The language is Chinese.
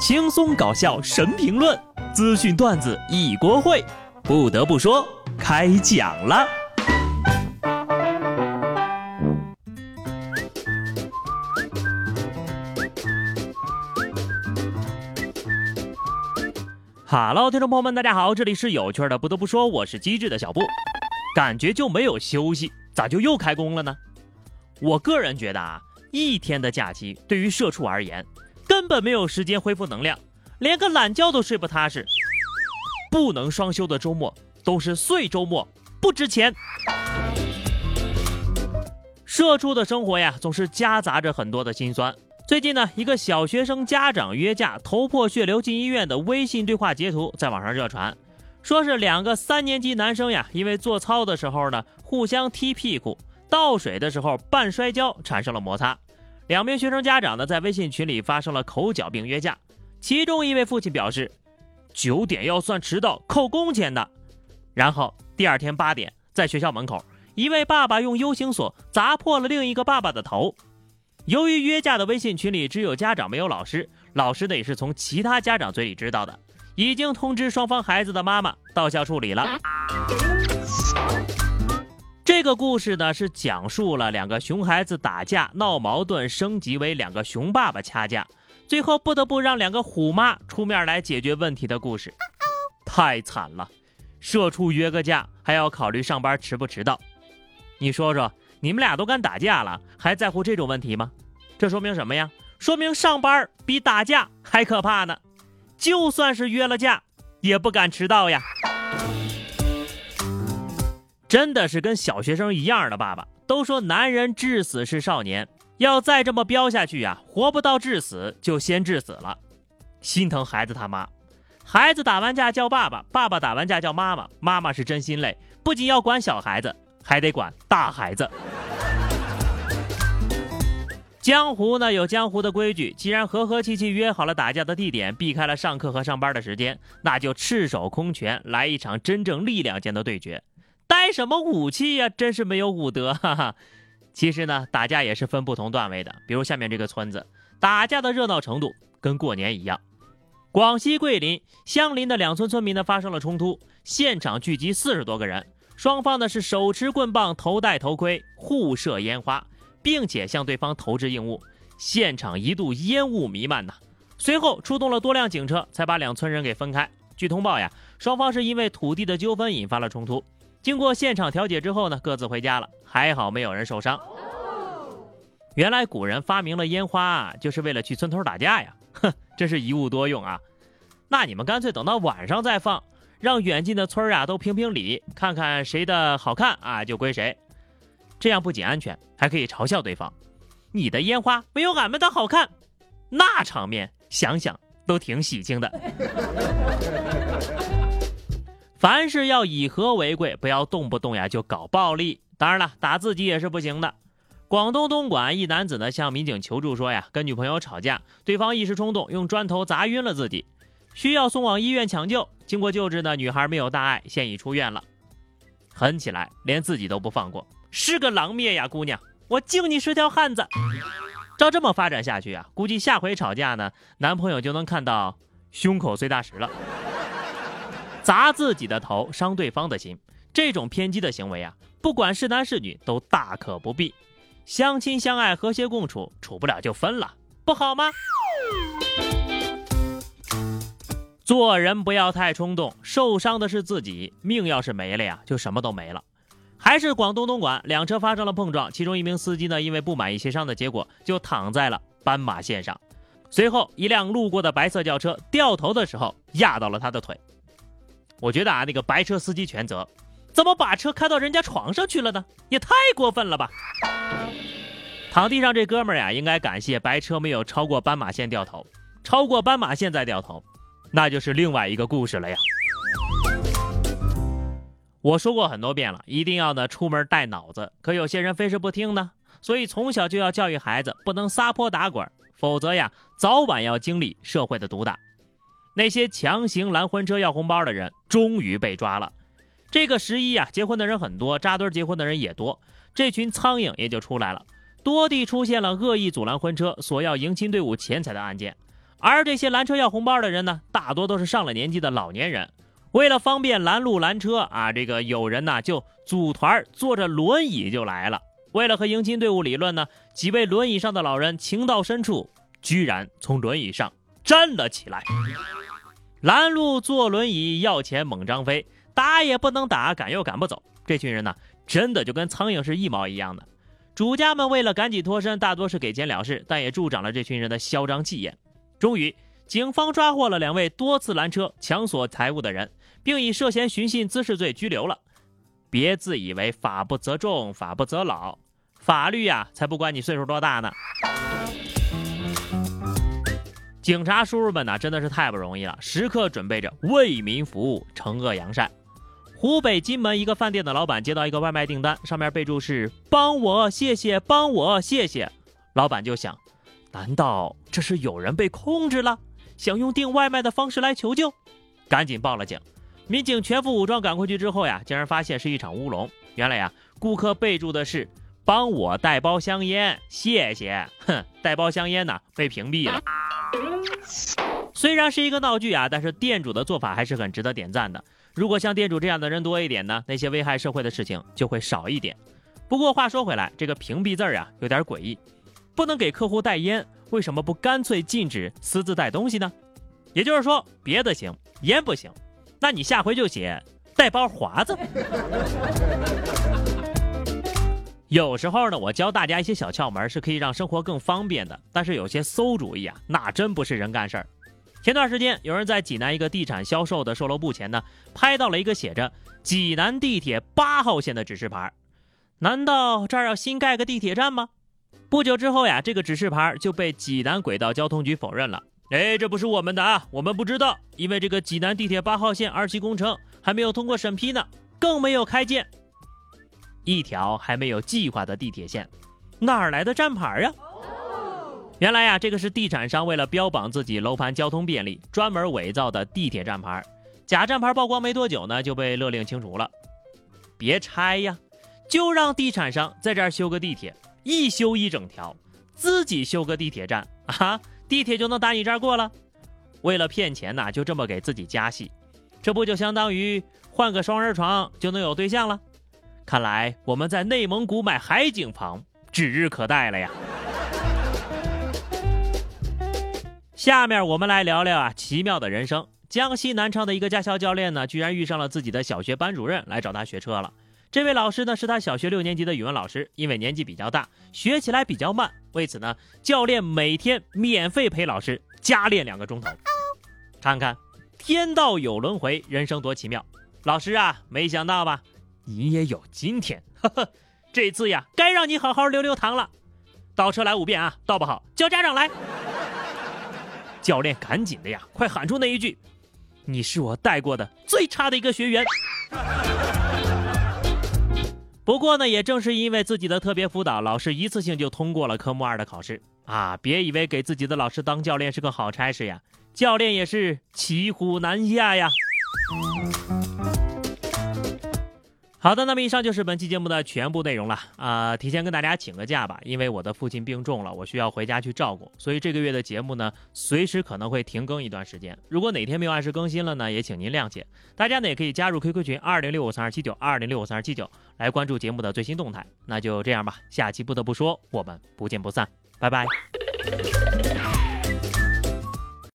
轻松搞笑神评论，资讯段子一锅烩。不得不说，开讲了。哈喽，听众朋友们，大家好，这里是有趣的。不得不说，我是机智的小布。感觉就没有休息，咋就又开工了呢？我个人觉得啊，一天的假期对于社畜而言，根本没有时间恢复能量，连个懒觉都睡不踏实。不能双休的周末都是碎周末，不值钱。社畜的生活呀，总是夹杂着很多的心酸。最近呢，一个小学生家长约架头破血流进医院的微信对话截图在网上热传，说是两个三年级男生呀，因为做操的时候呢互相踢屁股，倒水的时候半摔跤产生了摩擦，两名学生家长呢在微信群里发生了口角并约架，其中一位父亲表示九点要算迟到扣工钱的，然后第二天八点在学校门口，一位爸爸用 U 型锁砸破了另一个爸爸的头。由于约架的微信群里只有家长没有老师，老师呢也是从其他家长嘴里知道的，已经通知双方孩子的妈妈到校处理了。这个故事呢是讲述了两个熊孩子打架闹矛盾，升级为两个熊爸爸掐架，最后不得不让两个虎妈出面来解决问题的故事。太惨了，社畜约个架还要考虑上班迟不迟到，你说说。你们俩都敢打架了，还在乎这种问题吗？这说明什么呀？说明上班比打架还可怕呢。就算是约了架，也不敢迟到呀。真的是跟小学生一样的爸爸。都说男人至死是少年，要再这么飙下去呀，活不到至死就先至死了。心疼孩子他妈，孩子打完架叫爸爸，爸爸打完架叫妈妈，妈妈是真心累，不仅要管小孩子。还得管大孩子。江湖呢有江湖的规矩，既然和和气气约好了打架的地点，避开了上课和上班的时间，那就赤手空拳来一场真正力量间的对决。带什么武器呀？真是没有武德，哈哈。其实呢，打架也是分不同段位的。比如下面这个村子，打架的热闹程度跟过年一样。广西桂林相邻的两村村民呢发生了冲突，现场聚集四十多个人。双方呢是手持棍棒，头戴头盔，互射烟花，并且向对方投掷硬物，现场一度烟雾弥漫呐。随后出动了多辆警车，才把两村人给分开。据通报呀，双方是因为土地的纠纷引发了冲突，经过现场调解之后呢，各自回家了，还好没有人受伤。原来古人发明了烟花，就是为了去村头打架呀，哼，真是一物多用啊。那你们干脆等到晚上再放。让远近的村儿啊都评评理，看看谁的好看啊就归谁，这样不仅安全，还可以嘲笑对方。你的烟花没有俺们的好看，那场面想想都挺喜庆的。凡事要以和为贵，不要动不动呀就搞暴力。当然了，打自己也是不行的。广东东莞一男子呢向民警求助说呀，跟女朋友吵架，对方一时冲动用砖头砸晕了自己。需要送往医院抢救，经过救治呢，女孩没有大碍，现已出院了。狠起来连自己都不放过，是个狼灭呀，姑娘，我敬你是条汉子。照这么发展下去啊，估计下回吵架呢，男朋友就能看到胸口碎大石了。砸自己的头，伤对方的心，这种偏激的行为啊，不管是男是女都大可不必。相亲相爱，和谐共处，处不了就分了，不好吗？做人不要太冲动，受伤的是自己，命要是没了呀，就什么都没了。还是广东东莞，两车发生了碰撞，其中一名司机呢，因为不满意协商的结果，就躺在了斑马线上。随后，一辆路过的白色轿车掉头的时候压到了他的腿。我觉得啊，那个白车司机全责，怎么把车开到人家床上去了呢？也太过分了吧！躺地上这哥们儿呀，应该感谢白车没有超过斑马线掉头，超过斑马线再掉头。那就是另外一个故事了呀。我说过很多遍了，一定要呢出门带脑子。可有些人非是不听呢，所以从小就要教育孩子不能撒泼打滚，否则呀，早晚要经历社会的毒打。那些强行拦婚车要红包的人，终于被抓了。这个十一呀，结婚的人很多，扎堆结婚的人也多，这群苍蝇也就出来了，多地出现了恶意阻拦婚车、索要迎亲队伍钱财的案件。而这些拦车要红包的人呢，大多都是上了年纪的老年人。为了方便拦路拦车啊，这个有人呢就组团坐着轮椅就来了。为了和迎亲队伍理论呢，几位轮椅上的老人情到深处，居然从轮椅上站了起来。拦路坐轮椅要钱猛张飞，打也不能打，赶又赶不走。这群人呢，真的就跟苍蝇是一毛一样的。主家们为了赶紧脱身，大多是给钱了事，但也助长了这群人的嚣张气焰。终于，警方抓获了两位多次拦车抢索财物的人，并以涉嫌寻衅滋事罪拘留了。别自以为法不责众，法不责老，法律呀，才不管你岁数多大呢。警察叔叔们呢，真的是太不容易了，时刻准备着为民服务、惩恶扬善。湖北荆门一个饭店的老板接到一个外卖订单，上面备注是“帮我谢谢，帮我谢谢”。老板就想，难道这是有人被控制了，想用订外卖的方式来求救？赶紧报了警。民警全副武装赶过去之后呀，竟然发现是一场乌龙。原来呀，顾客备注的是“帮我带包香烟，谢谢”。哼，带包香烟呢，被屏蔽了。虽然是一个闹剧啊，但是店主的做法还是很值得点赞的。如果像店主这样的人多一点呢，那些危害社会的事情就会少一点。不过话说回来，这个屏蔽字儿啊有点诡异，不能给客户带烟，为什么不干脆禁止私自带东西呢？也就是说，别的行，烟不行，那你下回就写带包华子。有时候呢，我教大家一些小窍门，是可以让生活更方便的。但是有些馊主意啊，那真不是人干事儿。前段时间，有人在济南一个地产销售的售楼部前呢，拍到了一个写着“济南地铁八号线”的指示牌。难道这儿要新盖个地铁站吗？不久之后呀，这个指示牌就被济南轨道交通局否认了。哎，这不是我们的啊，我们不知道，因为这个济南地铁八号线二期工程还没有通过审批呢，更没有开建。一条还没有计划的地铁线，哪儿来的站牌呀？原来呀，这个是地产商为了标榜自己楼盘交通便利，专门伪造的地铁站牌。假站牌曝光没多久呢，就被勒令清除了。别拆呀，就让地产商在这儿修个地铁，一修一整条，自己修个地铁站啊，地铁就能打你这儿过了。为了骗钱呐，就这么给自己加戏，这不就相当于换个双人床就能有对象了？看来我们在内蒙古买海景房指日可待了呀！下面我们来聊聊啊奇妙的人生。江西南昌的一个驾校教练呢，居然遇上了自己的小学班主任来找他学车了。这位老师呢是他小学六年级的语文老师，因为年纪比较大，学起来比较慢，为此呢，教练每天免费陪老师加练两个钟头。看看天道有轮回，人生多奇妙。老师啊，没想到吧？你也有今天，呵呵，这次呀，该让你好好溜溜堂了。倒车来五遍啊，倒不好叫家长来。教练赶紧的呀，快喊出那一句：“你是我带过的最差的一个学员。”不过呢，也正是因为自己的特别辅导，老师一次性就通过了科目二的考试啊！别以为给自己的老师当教练是个好差事呀，教练也是骑虎难下呀。好的，那么以上就是本期节目的全部内容了啊！提前跟大家请个假吧，因为我的父亲病重了，我需要回家去照顾，所以这个月的节目呢，随时可能会停更一段时间。如果哪天没有按时更新了呢，也请您谅解。大家呢也可以加入 QQ 群二零六五三二七九二零六五三二七九来关注节目的最新动态。那就这样吧，下期不得不说，我们不见不散，拜拜。